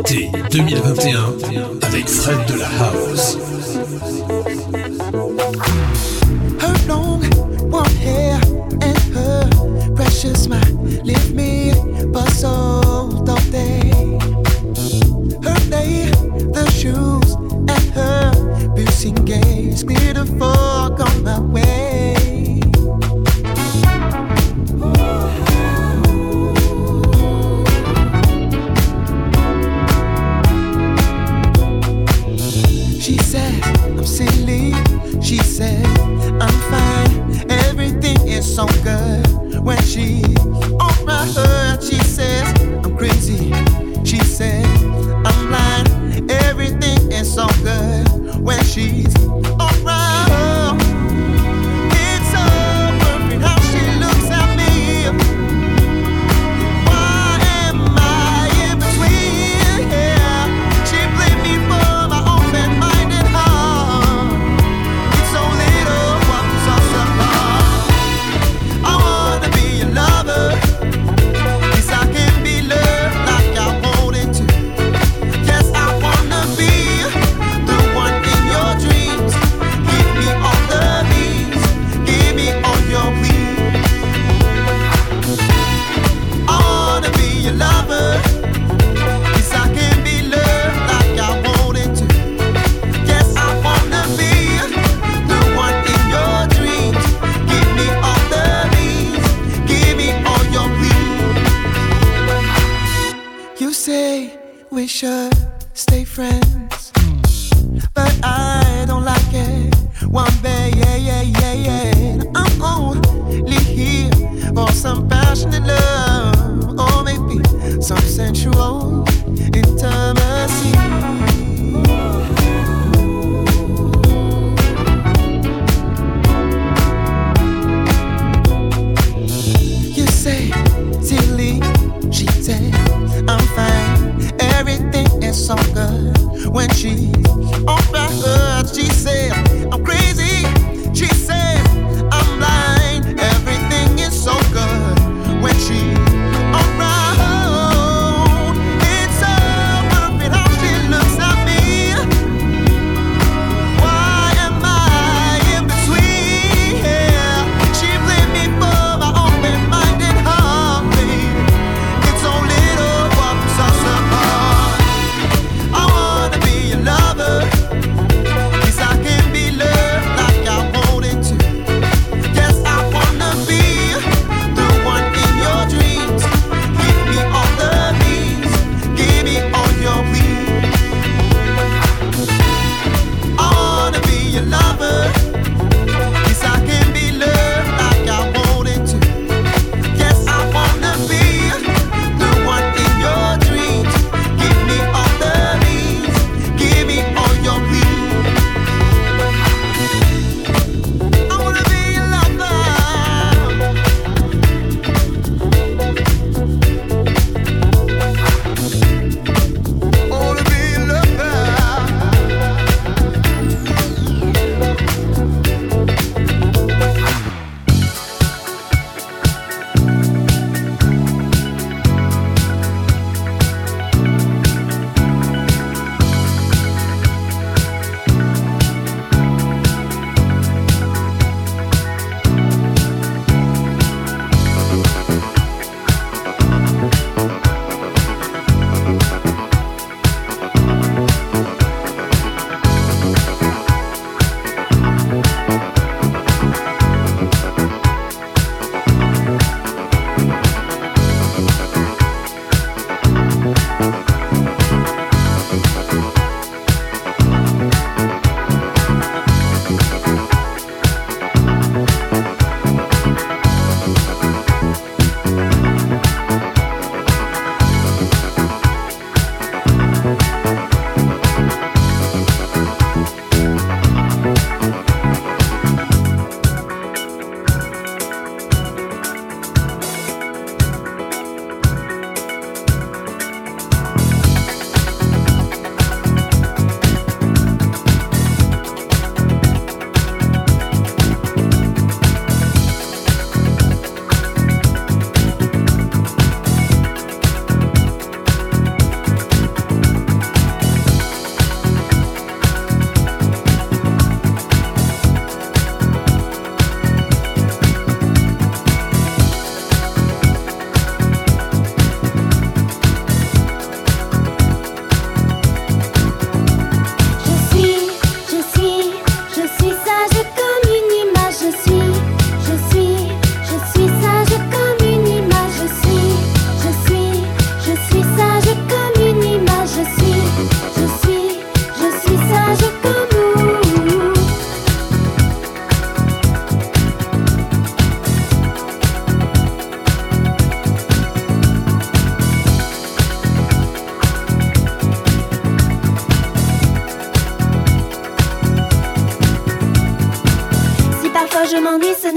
Été 2021 avec Fred de la House. Her long blonde hair and her precious smile leave me puzzled all day. Her day, the shoes and her piercing gaze clear the fog on my way. said, I'm fine, everything is so good. When she opens her, she says, I'm crazy. She said, I'm blind, everything is so good. When she's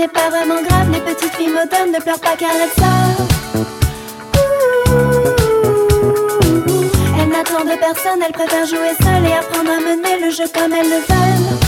n'est pas vraiment grave. Les petites filles modernes ne pleurent pas car elles savent. Elle n'attend de personne, elle préfère jouer seule et apprendre à mener le jeu comme elle le veut.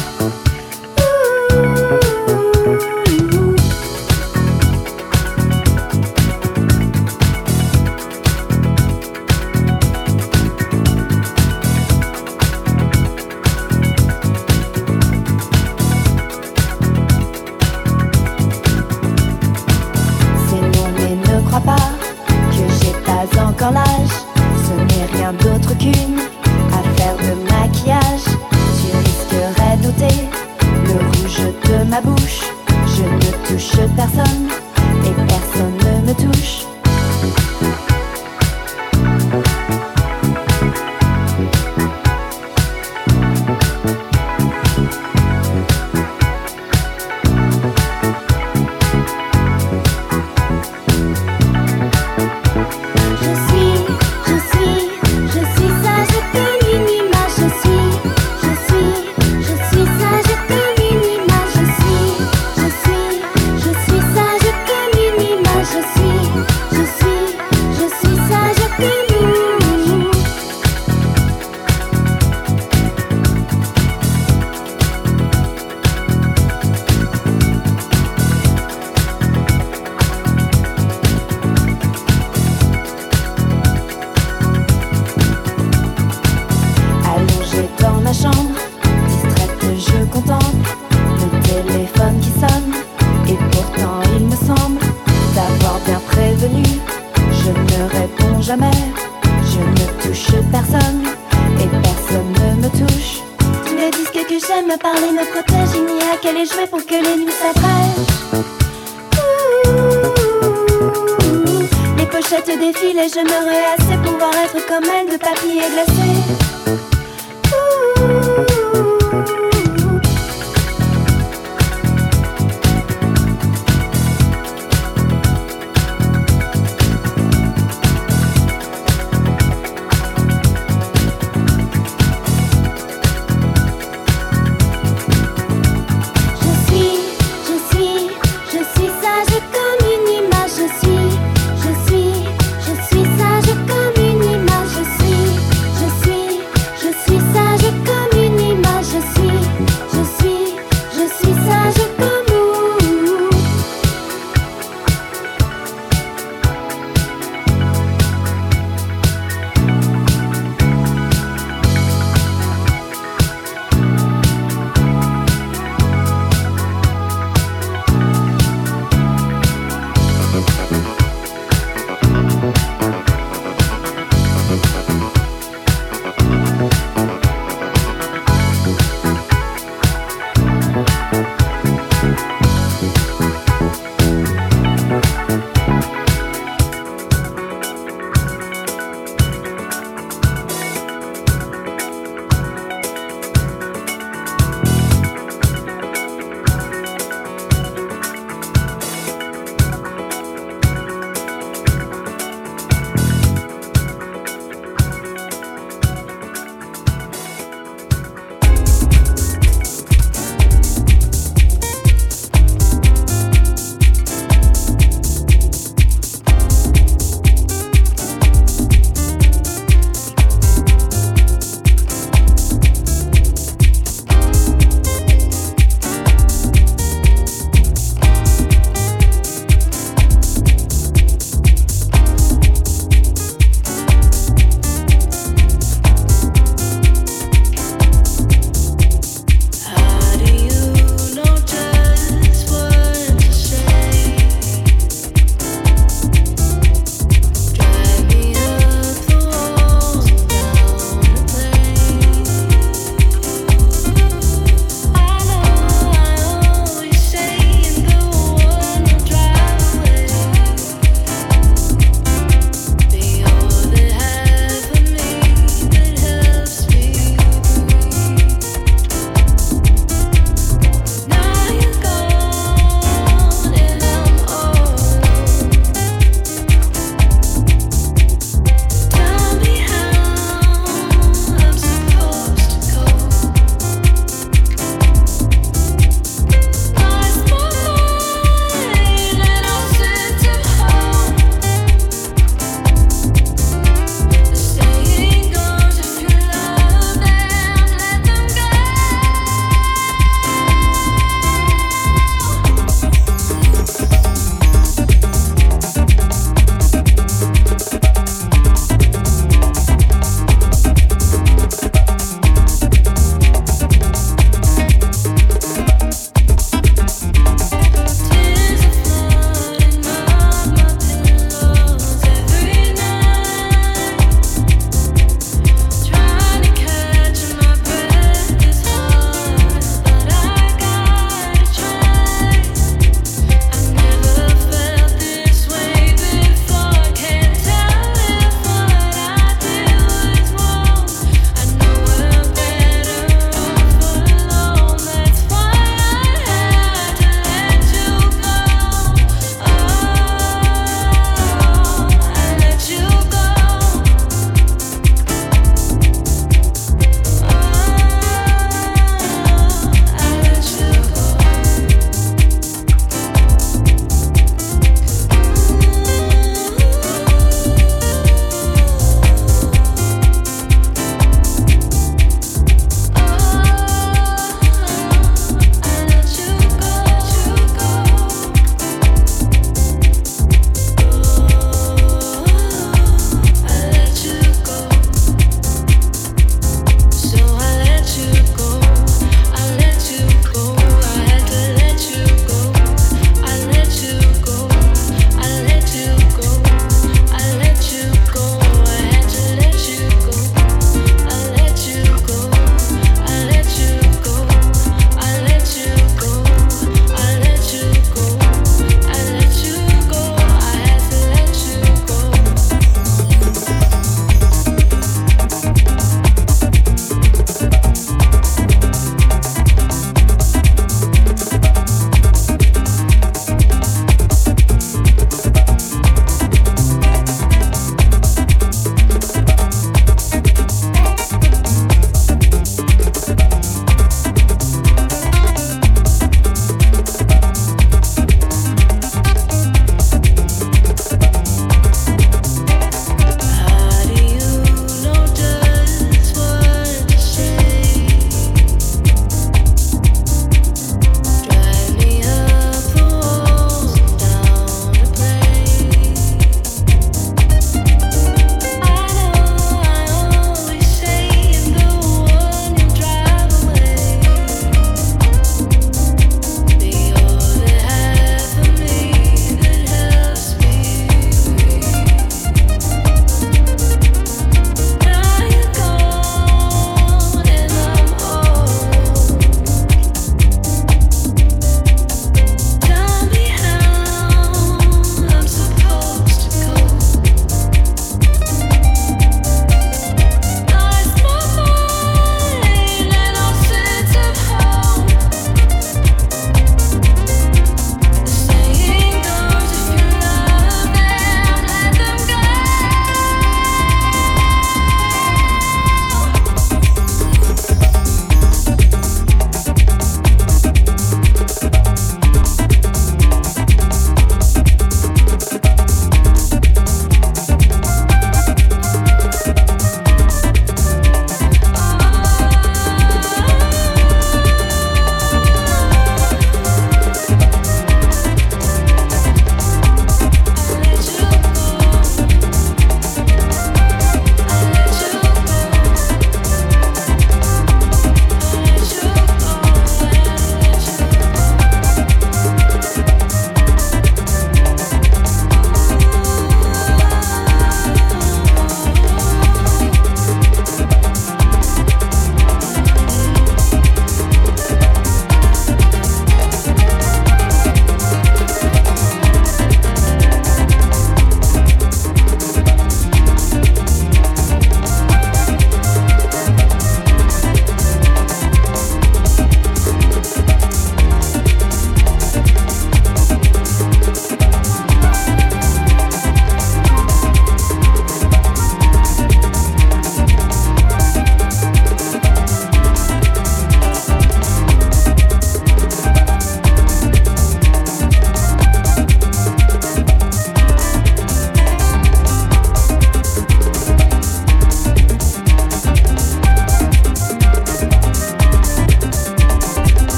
les jouets pour que les nuits s'approchent. Les pochettes défilent et je me rehasse pour pouvoir être comme elle de papier glacé.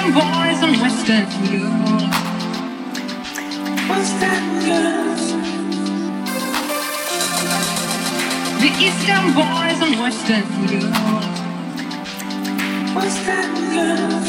them boys and Western you. Western girls. The Eastern boys and Western you. Western girls.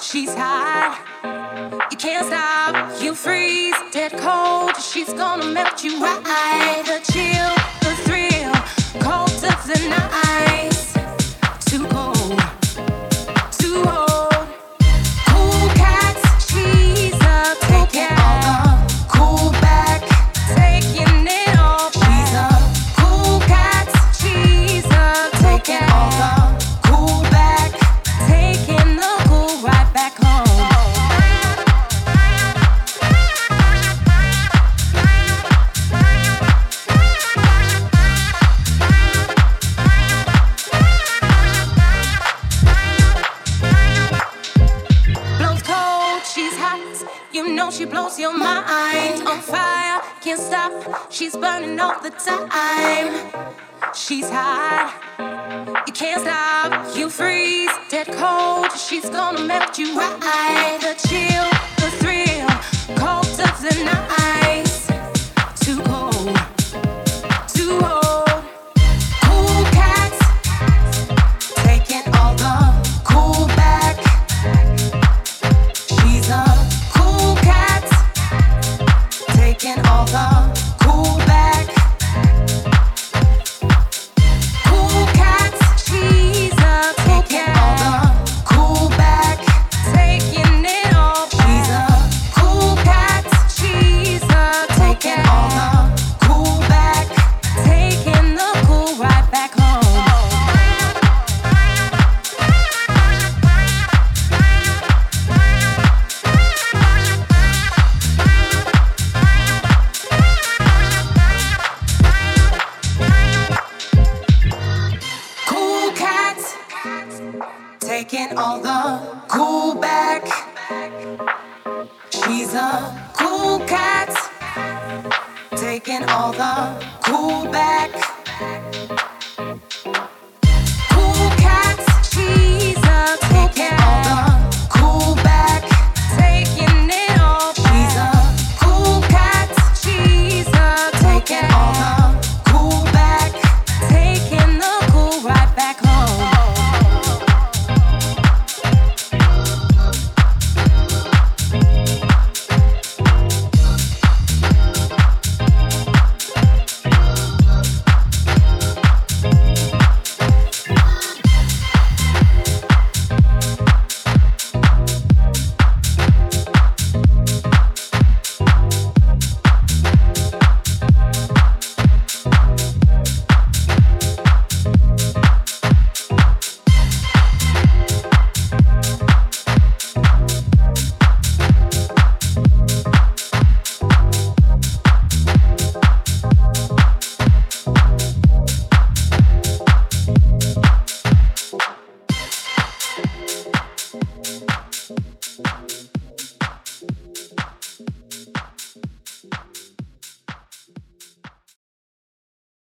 She's high, you can't stop. You freeze, dead cold. She's gonna melt you right. The chill, the thrill, colder than ice. running all the time. She's hot, you can't stop, you freeze, dead cold. She's gonna melt you right. The chill, the thrill, cold of the night, too cold. all the